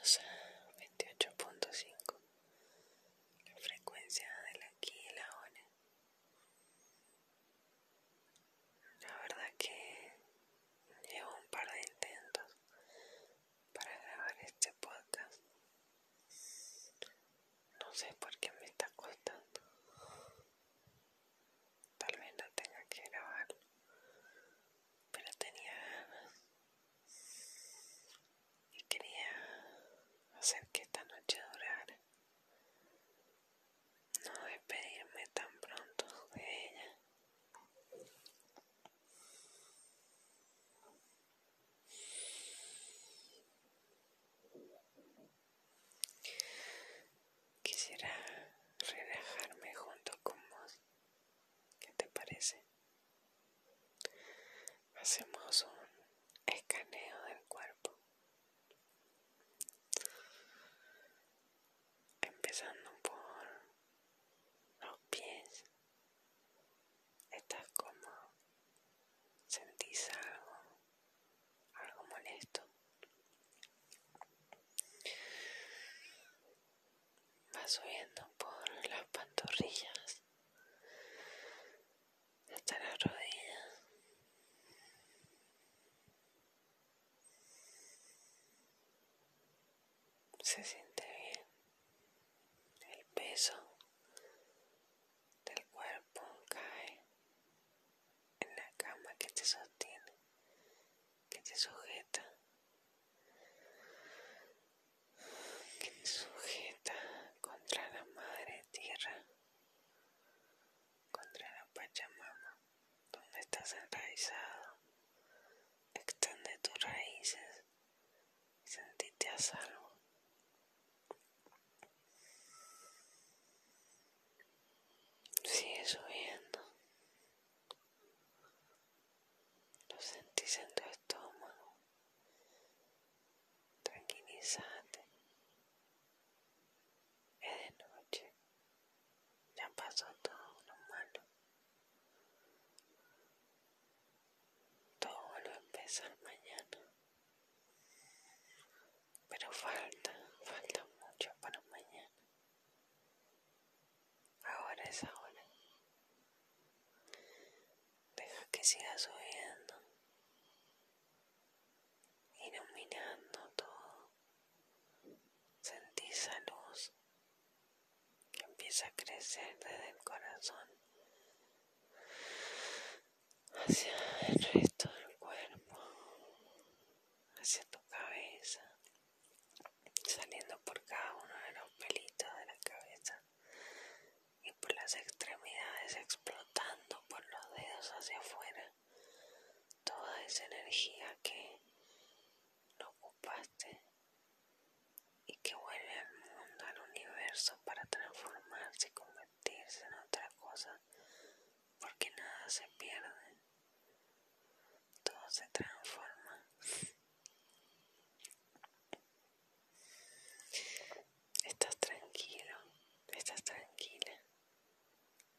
process. Hacemos un escaneo del cuerpo. Empezando por los pies. Estás como sentís algo, algo molesto. Va subiendo por las pantorrillas Se siente bien el peso del cuerpo cae en la cama que te sostiene, que te sujeta, que te sujeta contra la madre tierra, contra la Pachamama, donde estás enraizado. Extende tus raíces y sentite a salvo. Sigue subiendo. Lo sentís en tu estómago. Tranquilízate. Es de noche. Ya pasó todo lo malo. Todo vuelve a empezar mañana. Pero falta, falta mucho para mañana. Ahora es ahora. Deja que siga subiendo, iluminando todo. Sentí esa luz que empieza a crecer desde el corazón. Hacia el resto del cuerpo, hacia tu cabeza, saliendo por cada uno de los pelitos de la cabeza. Y por las extremidades explotando por los dedos hacia afuera. Toda esa energía que no ocupaste. Y que vuelve al mundo, al universo para transformarse otra porque nada se pierde todo se transforma estás tranquilo estás tranquila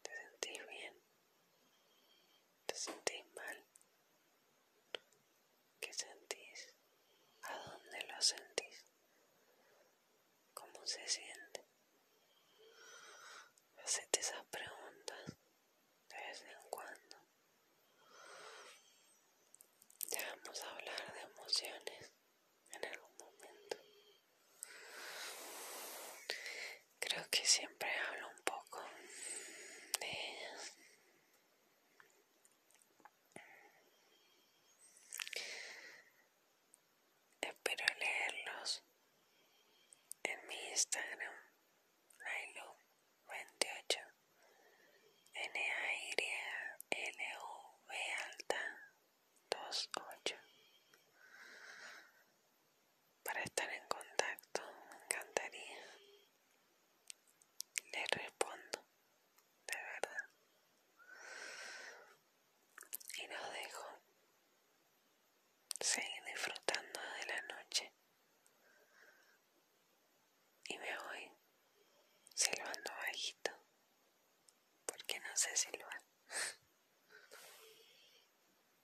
te sentís bien te sentís mal ¿qué sentís? ¿a dónde lo sentís? ¿cómo se siente? Siempre hablo un poco de ellas. Espero leerlos en mi Instagram, sé